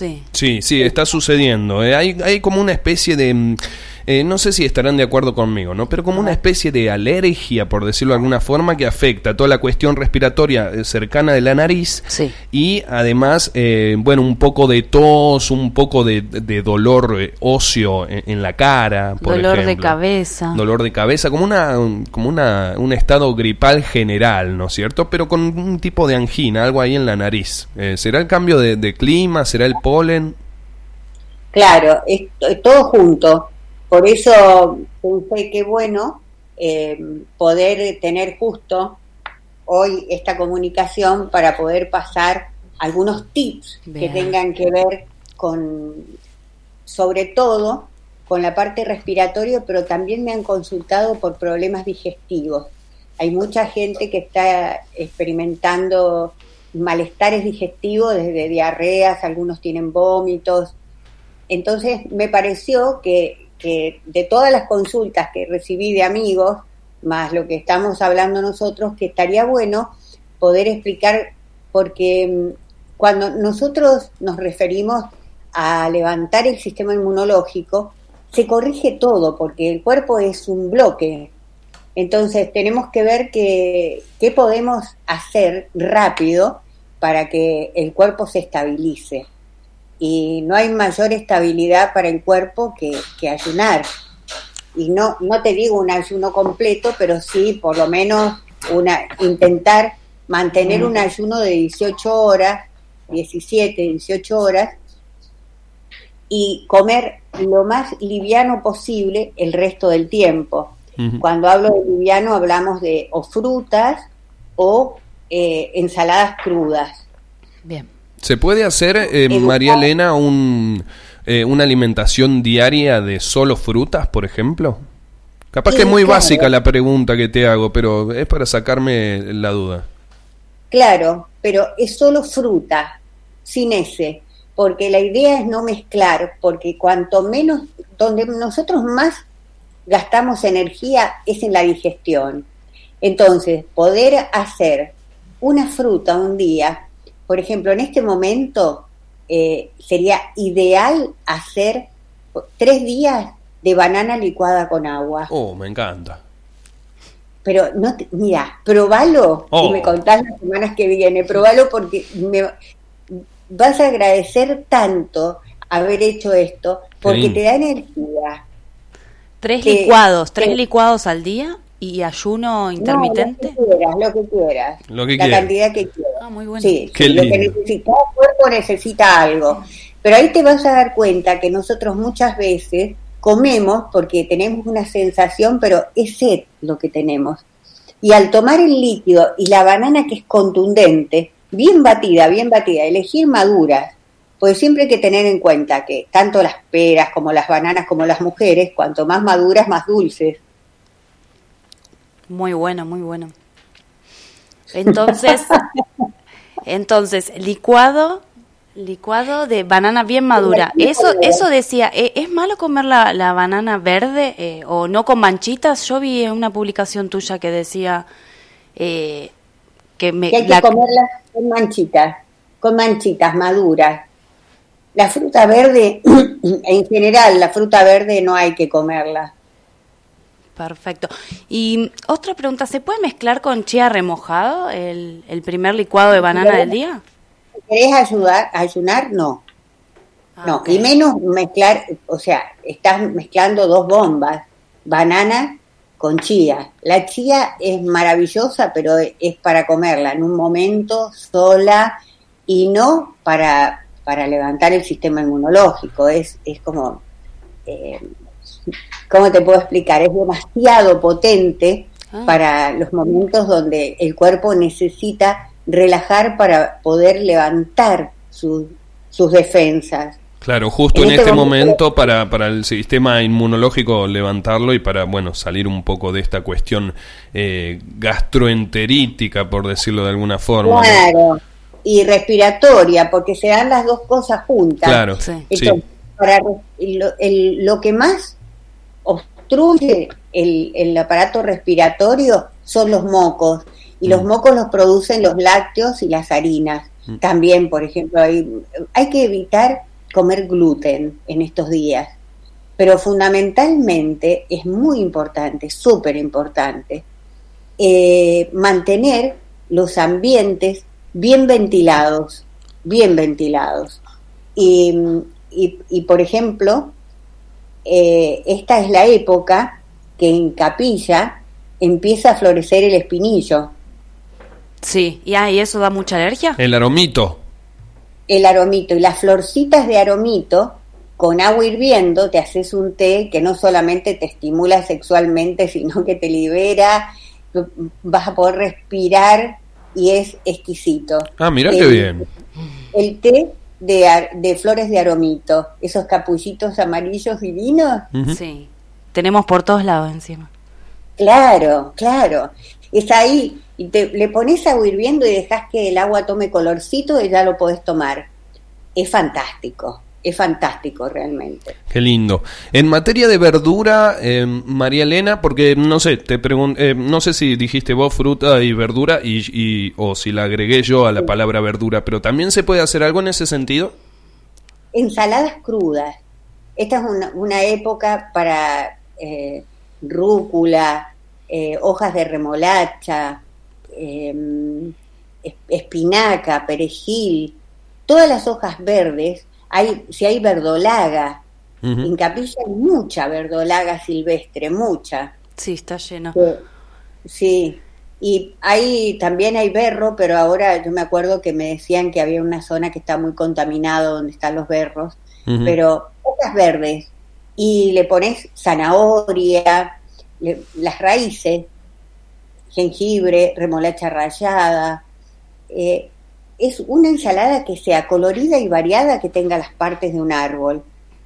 Sí. Sí, sí, está sucediendo. Eh, hay, hay como una especie de... eh, no sé si estarán de acuerdo conmigo, ¿no? Pero como una especie de alergia, por decirlo de alguna forma, que afecta toda la cuestión respiratoria eh, cercana de la nariz. Sí. Y además, eh, bueno, un poco de tos, un poco de, de dolor eh, óseo en, en la cara, por Dolor de cabeza. Dolor de cabeza, como una como una, un estado gripal general, ¿no es cierto? Pero con un tipo de angina, algo ahí en la nariz. Eh, ¿Será el cambio de, de clima? ¿Será el polen? Claro, es, es todo junto. Por eso pensé que bueno eh, poder tener justo hoy esta comunicación para poder pasar algunos tips que tengan que ver con, sobre todo, con la parte respiratoria, pero también me han consultado por problemas digestivos. Hay mucha gente que está experimentando malestares digestivos, desde diarreas, algunos tienen vómitos, entonces me pareció que, que de todas las consultas que recibí de amigos, más lo que estamos hablando nosotros, que estaría bueno poder explicar, porque mm, cuando nosotros nos referimos a levantar el sistema inmunológico, se corrige todo, porque el cuerpo es un bloque. Entonces tenemos que ver qué podemos hacer rápido para que el cuerpo se estabilice y no hay mayor estabilidad para el cuerpo que, que ayunar. Y no, no te digo un ayuno completo, pero sí por lo menos una, intentar mantener un ayuno de 18 horas, 17, 18 horas, y comer lo más liviano posible el resto del tiempo. Cuando hablo de liviano hablamos de o frutas o eh, ensaladas crudas. Bien. ¿Se puede hacer, eh. María Elena, un, eh, una alimentación diaria de solo frutas, por ejemplo? Capaz que es muy básica la pregunta que te hago, pero es para sacarme la duda. Claro, pero es solo fruta, sin ese, porque la idea es no mezclar, porque cuanto menos, donde nosotros más gastamos energía es en la digestión. Entonces, poder hacer una fruta un día, por ejemplo, en este momento eh, sería ideal hacer tres días de banana licuada con agua. Oh, me encanta. Pero no, te- mira, probalo Oh. y me contás las semanas que viene. Probalo porque me vas a agradecer tanto haber hecho esto porque te da energía. Tres Que- licuados, tres que- licuados al día y ayuno intermitente. No, lo que quieras, lo que quieras. Lo que la quieras. cantidad que quieras. Ah, muy bueno. Sí, Qué sí, lo que necesita, cada cuerpo necesita algo. Pero ahí te vas a dar cuenta que nosotros muchas veces comemos porque tenemos una sensación, pero es sed lo que tenemos. Y al tomar el líquido y la banana que es contundente, bien batida, bien batida, elegir maduras, pues siempre hay que tener en cuenta que tanto las peras como las bananas como las mujeres, cuanto más maduras, más dulces. Muy bueno, muy bueno. Entonces, entonces, licuado, licuado de banana bien madura. Eso, eso decía, ¿e- ¿es malo comer la, la banana verde eh, o no con manchitas? Yo vi una publicación tuya que decía eh, que me... que hay que la- comerlas con manchitas, con manchitas maduras. La fruta verde, en general, la fruta verde no hay que comerla. Perfecto. Y otra pregunta, ¿se puede mezclar con chía remojado el, el primer licuado de banana del día? ¿Querés ayudar, ayunar? No. Ah, No, y menos mezclar, o sea, estás mezclando dos bombas, banana con chía. La chía es maravillosa, pero es para comerla en un momento sola y no para, para levantar el sistema inmunológico. Es, es como, eh, ¿cómo te puedo explicar? Es demasiado potente Ah. para los momentos donde el cuerpo necesita relajar para poder levantar sus sus defensas. Claro, justo En en, este este momento- momento para, para el sistema inmunológico levantarlo y para, bueno, salir un poco de esta cuestión eh, gastroenterítica, por decirlo de alguna forma. ¿no? Claro. Y respiratoria, porque se dan las dos cosas juntas. Claro, Sí. sí. Entonces, para re- lo, el- lo que más obstruye el, el aparato respiratorio son los mocos. Y los Mm. mocos los producen los lácteos y las harinas. Mm. También, por ejemplo, hay, hay que evitar comer gluten en estos días, pero fundamentalmente es muy importante, súper importante, eh, mantener los ambientes bien ventilados, bien ventilados. Y, y, por ejemplo, eh, esta es la época que en capilla empieza a florecer el espinillo. Sí, ¿y, ah, ¿y eso da mucha alergia? El aromito. El aromito. Y las florcitas de aromito, con agua hirviendo, te haces un té que no solamente te estimula sexualmente, sino que te libera, vas a poder respirar y es exquisito. Ah, mira qué bien. El té de, de, flores de aromito, esos capullitos amarillos divinos. Sí, tenemos por todos lados encima. Claro, claro. Es ahí, y te, le pones agua hirviendo y dejas que el agua tome colorcito y ya lo podés tomar. Es fantástico es fantástico realmente. Qué lindo. En materia de verdura, eh, María Elena, porque no sé, te eh, no sé si dijiste vos fruta y verdura y, o si la agregué yo a la palabra verdura, pero también se puede hacer algo en ese sentido. Ensaladas crudas. Esta es una, época para eh, rúcula, hojas de remolacha, espinaca, perejil, todas las hojas verdes hay, si hay verdolaga, en Capilla hay mucha verdolaga silvestre, mucha. Sí, está lleno. Sí, y hay, también hay berro, pero ahora yo me acuerdo que me decían que había una zona que está muy contaminada donde están los berros, pero hojas verdes, y le pones zanahoria, las raíces, jengibre, remolacha rallada, eh, es una ensalada que sea colorida y variada, que tenga las partes de un árbol.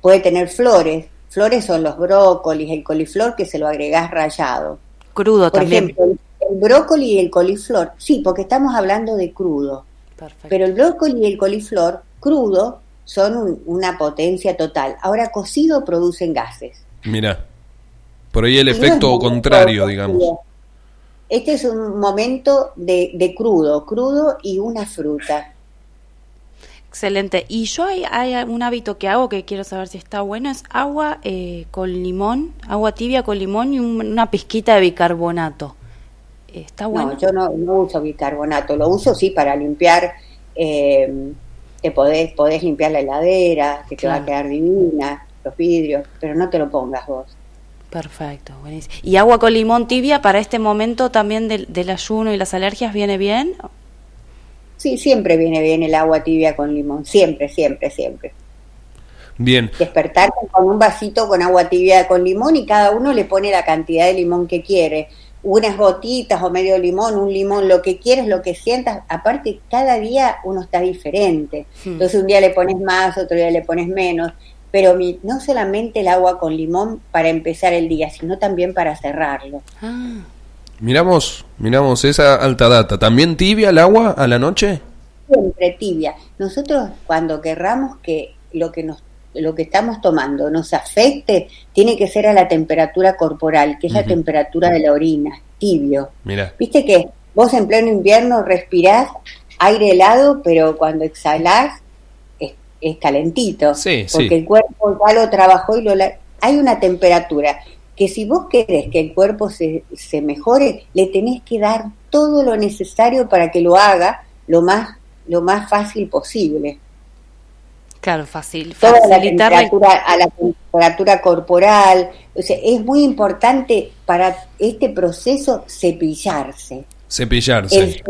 Puede tener flores. Flores son los brócolis, el coliflor que se lo agregás rallado. Crudo Por también. ejemplo, el brócoli y el coliflor, sí, porque estamos hablando de crudo. Pero el brócoli y el coliflor crudo son una potencia total. Ahora cocido producen gases. Mira, por ahí el efecto contrario, digamos. Este es un momento de, crudo, crudo y una fruta. Excelente. Y yo hay, un hábito que hago que quiero saber si está bueno, es agua eh, con limón, agua tibia con limón y una pizquita de bicarbonato. ¿Está bueno? No, yo no, uso bicarbonato, lo uso sí para limpiar, eh, te podés, podés limpiar la heladera, que te va a quedar divina, los vidrios, pero no te lo pongas vos. Perfecto, buenísimo. ¿Y agua con limón tibia para este momento también del, ayuno y las alergias viene bien? Sí, siempre viene bien el agua tibia con limón, siempre, siempre, siempre. Bien. Despertar con un vasito con agua tibia con limón y cada uno le pone la cantidad de limón que quiere. Unas gotitas o medio limón, un limón, lo que quieres, lo que sientas. Aparte, cada día uno está diferente. Hmm. Entonces un día le pones más, otro día le pones menos pero no solamente el agua con limón para empezar el día, sino también para cerrarlo. Ah. Miramos, miramos esa alta data. ¿También tibia el agua a la noche? Siempre tibia. Nosotros cuando querramos que lo que nos lo que estamos tomando nos afecte, tiene que ser a la temperatura corporal, que es la temperatura de la orina, tibio. Mira. Viste que vos en pleno invierno respirás aire helado, pero cuando exhalás es calentito, porque el cuerpo ya lo trabajó y lo hay una temperatura que si vos querés que el cuerpo se, se mejore, le tenés que dar todo lo necesario para que lo haga lo más lo más fácil posible. Claro, fácil. Toda la temperatura, a la temperatura corporal. O sea, es muy importante para este proceso cepillarse. Cepillarse el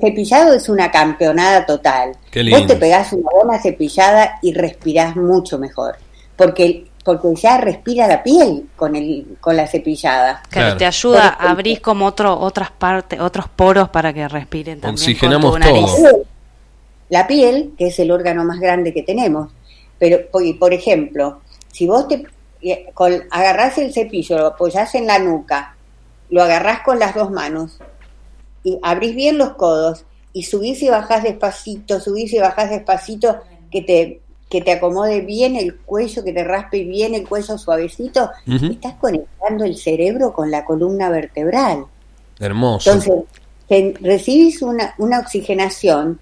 cepillado es una campeonada total. Vos te pegás una buena cepillada y respirás mucho mejor. Porque porque ya respira la piel con el con la cepillada. Claro, te ayuda, a abrir como otro, otras partes, otros poros para que respiren también. Oxigenamos todo. La piel, que es el órgano más grande que tenemos. Pero, por ejemplo, si vos te eh, agarrás el cepillo, lo apoyás en la nuca, lo agarrás con las dos manos y abrís bien los codos y subís y bajás despacito, subís y bajás despacito, que te, que te acomode bien el cuello, que te raspe bien el cuello suavecito, estás conectando el cerebro con la columna vertebral. Hermoso. Entonces, recibís una, una oxigenación,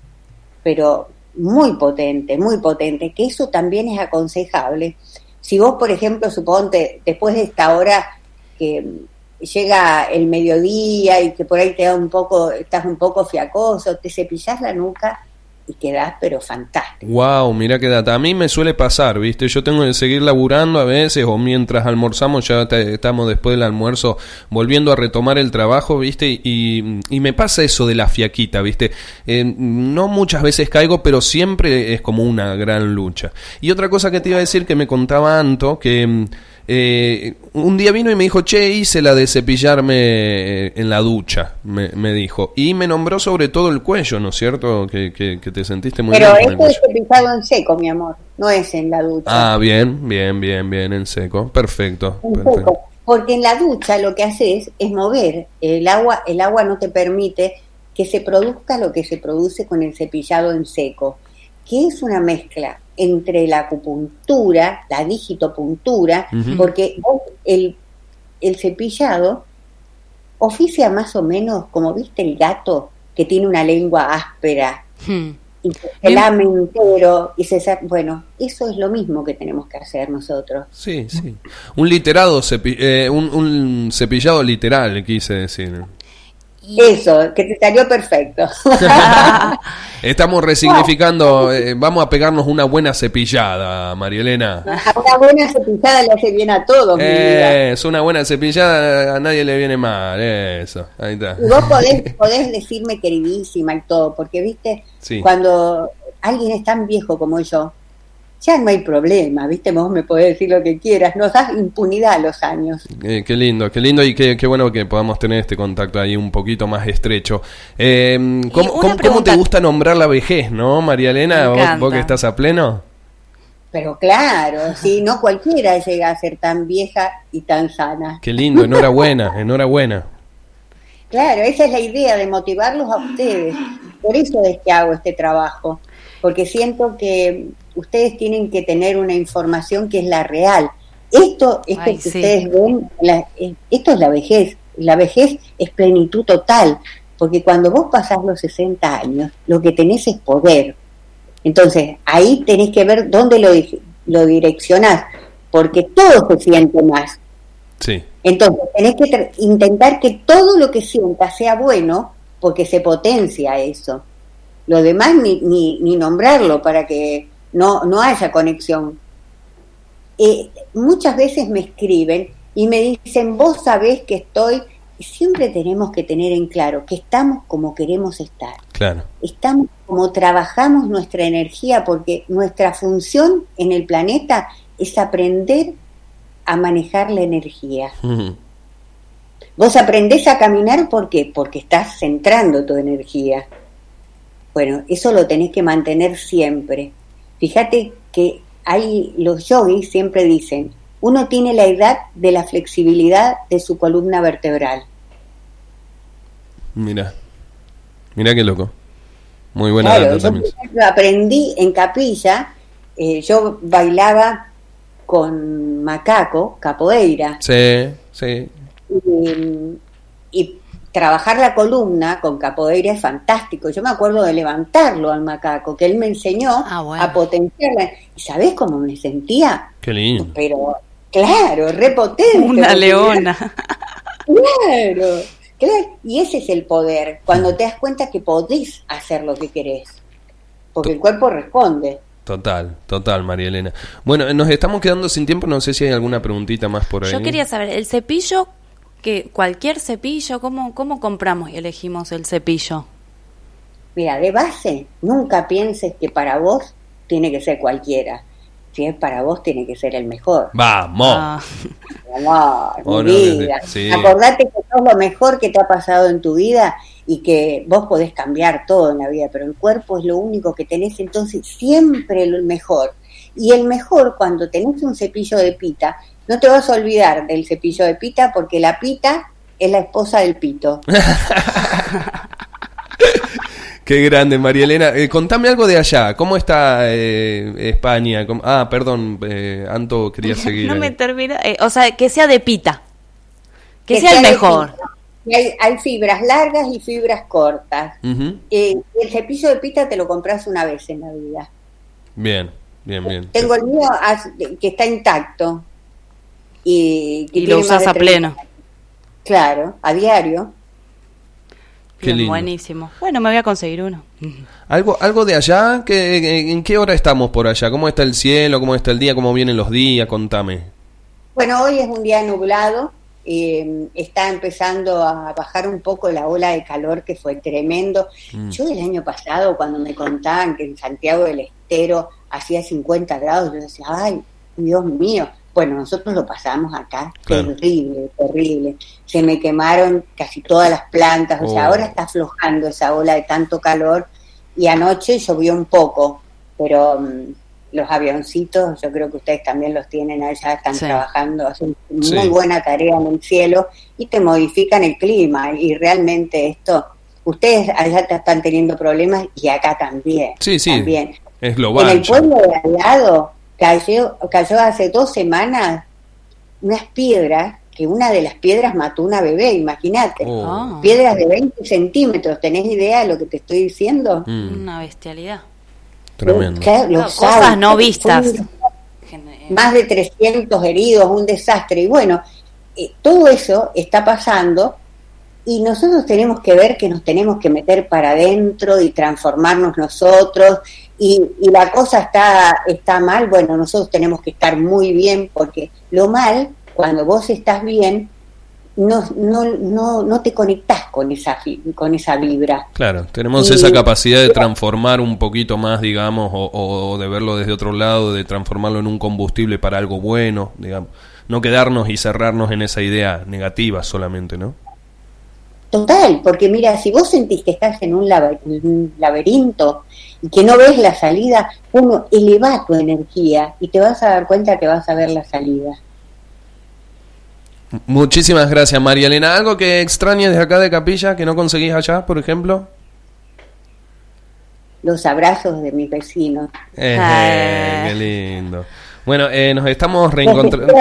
pero muy potente, muy potente, que eso también es aconsejable. Si vos, por ejemplo, suponte, después de esta hora que llega el mediodía y que por ahí te da un poco, estás un poco fiacoso, te cepillas la nuca y quedás pero fantástico. Wow, mira qué data. A mí me suele pasar, ¿viste? Yo tengo que seguir laburando a veces o mientras almorzamos, ya estamos después del almuerzo volviendo a retomar el trabajo, ¿viste? Y, y me pasa eso de la fiaquita, ¿viste? Eh, no muchas veces caigo, pero siempre es como una gran lucha. Y otra cosa que te iba a decir que me contaba Anto, que eh, un día vino y me dijo, che, hice la de cepillarme en la ducha, me, dijo. Y me nombró sobre todo el cuello, ¿no es cierto? Que, que, te sentiste muy bien. Pero esto es cepillado en seco, mi amor, no es en la ducha. Ah, bien, bien, bien, bien, en seco. Perfecto. Porque en la ducha lo que haces es mover el agua, el agua no te permite que se produzca lo que se produce con el cepillado en seco, que es una mezcla entre la acupuntura, la digitopuntura, porque el, el cepillado oficia más o menos como viste el gato que tiene una lengua áspera hmm. y se lame entero y se bueno eso es lo mismo que tenemos que hacer nosotros. Sí sí. Un literado eh, un, un, cepillado literal quise decir eso, que te salió perfecto. Estamos resignificando, eh, vamos a pegarnos una buena cepillada, María Elena. Una buena cepillada le hace bien a todos. es una buena cepillada, a nadie le viene mal, eso. Ahí está. Y vos podés, podés decirme queridísima y todo, porque viste, cuando alguien es tan viejo como yo, ya no hay problema, ¿viste? Vos me podés decir lo que quieras, nos das impunidad a los años. Eh, qué lindo, qué lindo y qué, bueno que podamos tener este contacto ahí un poquito más estrecho. Eh, ¿cómo, te gusta nombrar la vejez, no, María Elena? ¿Vos, que estás a pleno? Pero claro, sí, no cualquiera llega a ser tan vieja y tan sana. Qué lindo, enhorabuena, enhorabuena. Claro, esa es la idea de motivarlos a ustedes. Por eso es que hago este trabajo, porque siento que ustedes tienen que tener una información que es la real. Esto, esto que ustedes ven, eh, esto es la vejez. La vejez es plenitud total, porque cuando vos pasás los 60 años, lo que tenés es poder. Entonces, ahí tenés que ver dónde lo, lo direccionás, porque todo se siente más. Sí. Entonces, tenés que intentar que todo lo que sientas sea bueno, porque se potencia eso. Lo demás ni, ni, ni nombrarlo para que no, no haya conexión. Eh, muchas veces me escriben y me dicen, vos sabés que estoy, siempre tenemos que tener en claro que estamos como queremos estar. Claro. Estamos como trabajamos nuestra energía, porque nuestra función en el planeta es aprender a manejar la energía. Vos aprendés a caminar, ¿por qué? Porque estás centrando tu energía. Bueno, eso lo tenés que mantener siempre. Fíjate que hay, los yogis siempre dicen, uno tiene la edad de la flexibilidad de su columna vertebral. Mira, mira qué loco. Muy buena claro, también. aprendí en capilla, eh, yo bailaba con macaco, capoeira. Sí, sí. y trabajar la columna con capoeira es fantástico. Yo me acuerdo de levantarlo al macaco, que él me enseñó ah, a potenciarla. ¿Y sabés cómo me sentía? Qué lindo. Pero, claro, repotente. Una leona. claro, claro. Y ese es el poder, cuando te das cuenta que podés hacer lo que querés. Porque el cuerpo responde. Total, total, María Elena. Bueno, nos estamos quedando sin tiempo, no sé si hay alguna preguntita más por ahí. Yo quería saber, ¿el cepillo que cualquier cepillo, ¿cómo, ¿cómo compramos y elegimos el cepillo? Mira, de base, nunca pienses que para vos tiene que ser cualquiera. Si es para vos, tiene que ser el mejor. ¡Vamos! Ah. Amor, vida. Acordate que sos lo mejor que te ha pasado en tu vida y que vos podés cambiar todo en la vida, pero el cuerpo es lo único que tenés, entonces siempre el mejor. Y el mejor, cuando tenés un cepillo de pita, no te vas a olvidar del cepillo de pita porque la pita es la esposa del pito. Qué grande, María Elena. Eh, contame algo de allá. ¿Cómo está eh, España? Ah, perdón, eh, Anto quería seguir. no me termina. o sea, que sea de pita. Que, sea, el mejor. hay, hay fibras largas y fibras cortas. Eh, el cepillo de pita te lo compras una vez en la vida. Bien, bien, bien. Tengo el mío que está intacto. Y, que lo usas a pleno. Claro, a diario. Qué Buenísimo. Bueno, me voy a conseguir uno. ¿Algo, algo de allá? ¿Qué, ¿En qué hora estamos por allá? ¿Cómo está el cielo? ¿Cómo está el día? ¿Cómo vienen los días? Contame. Bueno, hoy es un día nublado. Eh, está empezando a bajar un poco la ola de calor que fue tremendo. Mm. Yo el año pasado, cuando me contaban que en Santiago del Estero hacía 50 grados, yo decía, ay, Dios mío, bueno, nosotros lo pasamos acá, terrible, terrible. Se me quemaron casi todas las plantas, o sea, ahora oh. está aflojando esa ola de tanto calor y anoche llovió un poco, pero mm, los avioncitos, yo creo que ustedes también los tienen allá, están trabajando, hacen muy buena tarea en el cielo y te modifican el clima y realmente esto, ustedes allá están teniendo problemas y acá también. Sí, sí. También. Es global. En el pueblo de al lado cayó, cayó hace dos semanas unas piedras, que una de las piedras mató una bebé, imagínate. Oh. Ah. Piedras de 20 centímetros, ¿tenés idea de lo que te estoy diciendo? Mm. Una bestialidad. Tremendo. cosas no vistas. Más de 300 heridos, un desastre. Y bueno, eh, todo eso está pasando y nosotros tenemos que ver que nos tenemos que meter para adentro y transformarnos nosotros y, la cosa está, está mal, bueno, nosotros tenemos que estar muy bien porque lo mal, cuando vos estás bien, no, no, no, no te conectás con esa, con esa vibra. Claro, tenemos esa capacidad de transformar un poquito más, digamos, o, o, de verlo desde otro lado, de transformarlo en un combustible para algo bueno, digamos. No quedarnos y cerrarnos en esa idea negativa solamente, ¿no? Total, porque mira, si vos sentís que estás en un, laberinto y que no ves la salida, uno eleva tu energía y te vas a dar cuenta que vas a ver la salida. Muchísimas gracias, María Elena. ¿Algo que extrañes de acá de Capilla que no conseguís allá, por ejemplo? Los abrazos de mis vecinos. Eh, ah. Qué lindo. Bueno, eh, nos estamos reencontrando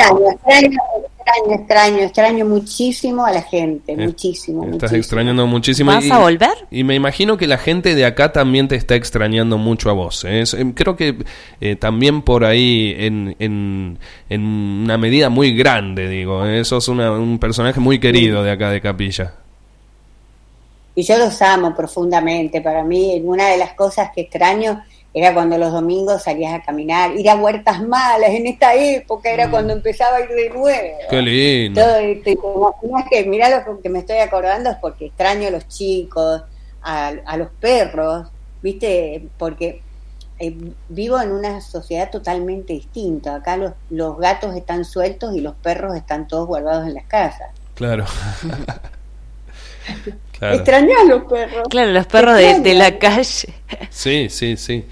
extraño, extraño, extraño muchísimo a la gente, eh, muchísimo. Estás extrañando muchísimo. ¿Vas a volver? Y me imagino que la gente de acá también te está extrañando mucho a vos. ¿eh? Em, creo que eh, también por ahí, en, en, en, una medida muy grande, digo. ¿eh? Sos un personaje muy querido de acá de Capilla. Y yo los amo profundamente. Para mí, una de las cosas que extraño era cuando los domingos salías a caminar, ir a huertas malas, en esta época era mm. cuando empezaba a ir de nuevo. Qué lindo. Todo, que mirá lo que me estoy acordando es porque extraño a los chicos, a, los perros, ¿viste? Porque eh, vivo en una sociedad totalmente distinta. Acá los, los gatos están sueltos y los perros están todos guardados en las casas. Claro. Claro. los perros. Claro, los perros de, la calle. Sí, sí, sí.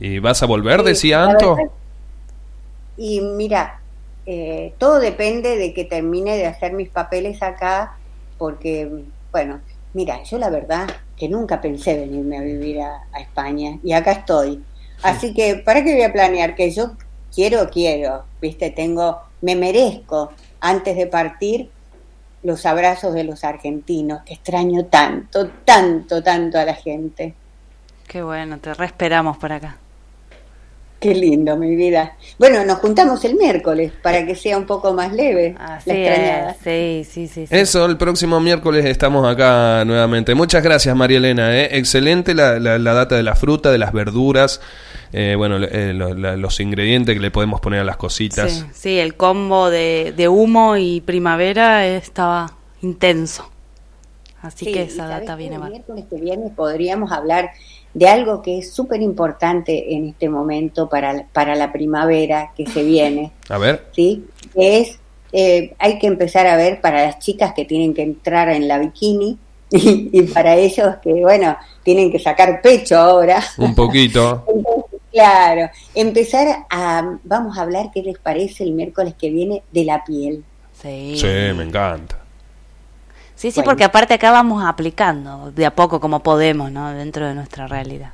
¿Y vas a volver, decía Anto? Y mira, eh, todo depende de que termine de hacer mis papeles acá, porque, bueno, mira, yo la verdad que nunca pensé venirme a vivir a, a España y acá estoy. Así que, ¿para qué voy a planear? Que yo quiero, quiero, viste, tengo, me merezco antes de partir los abrazos de los argentinos, que extraño tanto, tanto, tanto a la gente. Qué bueno, te reesperamos por acá. Qué lindo, mi vida. Bueno, nos juntamos el miércoles para que sea un poco más leve la Sí, sí, sí, Eso, el próximo miércoles estamos acá nuevamente. Muchas gracias, María Elena. ¿eh? Excelente la, la, data de la fruta, de las verduras. Eh, bueno, eh, los ingredientes que le podemos poner a las cositas. Sí, sí el combo de, de, humo y primavera estaba intenso. Así que esa data viene mal. El miércoles que viene podríamos hablar de algo que es súper importante en este momento para, para la primavera que se viene. A ver. ¿Sí? es, eh, hay que empezar a ver para las chicas que tienen que entrar en la bikini y, para ellos que, bueno, tienen que sacar pecho ahora. Un poquito. claro, empezar a, vamos a hablar qué les parece el miércoles que viene de la piel. Sí, sí me encanta. Sí, sí, porque aparte acá vamos aplicando de a poco como podemos, ¿no? Dentro de nuestra realidad.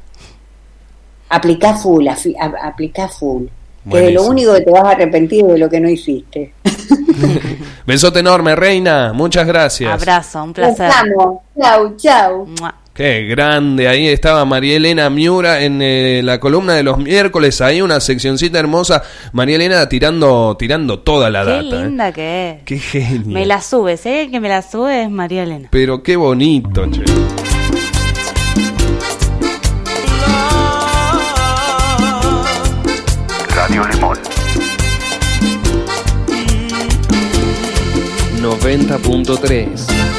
Aplica full, aplica full. Que de lo único que te vas a arrepentir de lo que no hiciste. Besote enorme, reina. Muchas gracias. Abrazo, un placer. Estamos. Chau, chau. Mua. Qué grande, ahí estaba María Elena Miura en eh, la columna de los miércoles, ahí una seccioncita hermosa, María Elena tirando, tirando toda la Qué data. ¿eh? linda que es. Qué genio. Me la subes, ¿eh? El que me la sube es María Elena. Pero qué bonito, che. Radio Limón. 90.3